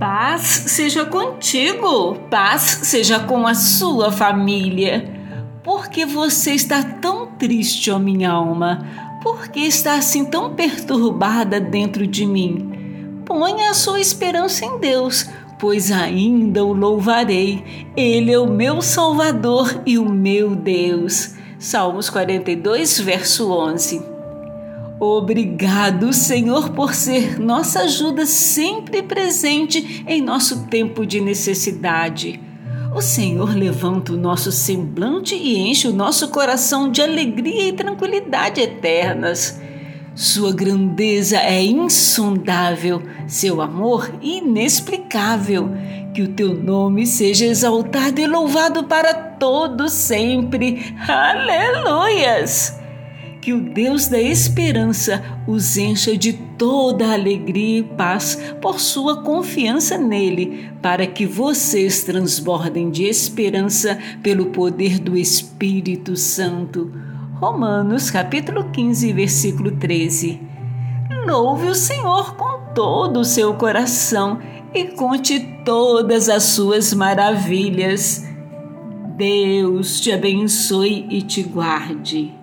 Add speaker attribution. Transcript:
Speaker 1: Paz seja contigo, paz seja com a sua família. Por que você está tão triste, ó minha alma? Por que está assim tão perturbada dentro de mim? Ponha a sua esperança em Deus, pois ainda o louvarei. Ele é o meu Salvador e o meu Deus. Salmos 42, verso 11. Obrigado, Senhor, por ser nossa ajuda sempre presente em nosso tempo de necessidade. O Senhor levanta o nosso semblante e enche o nosso coração de alegria e tranquilidade eternas. Sua grandeza é insondável, seu amor inexplicável. Que o teu nome seja exaltado e louvado para todo sempre. Aleluias! Que o Deus da esperança os encha de toda alegria e paz por sua confiança nele, para que vocês transbordem de esperança pelo poder do Espírito Santo. Romanos capítulo 15, versículo 13. Louve o Senhor com todo o seu coração e conte todas as suas maravilhas. Deus te abençoe e te guarde.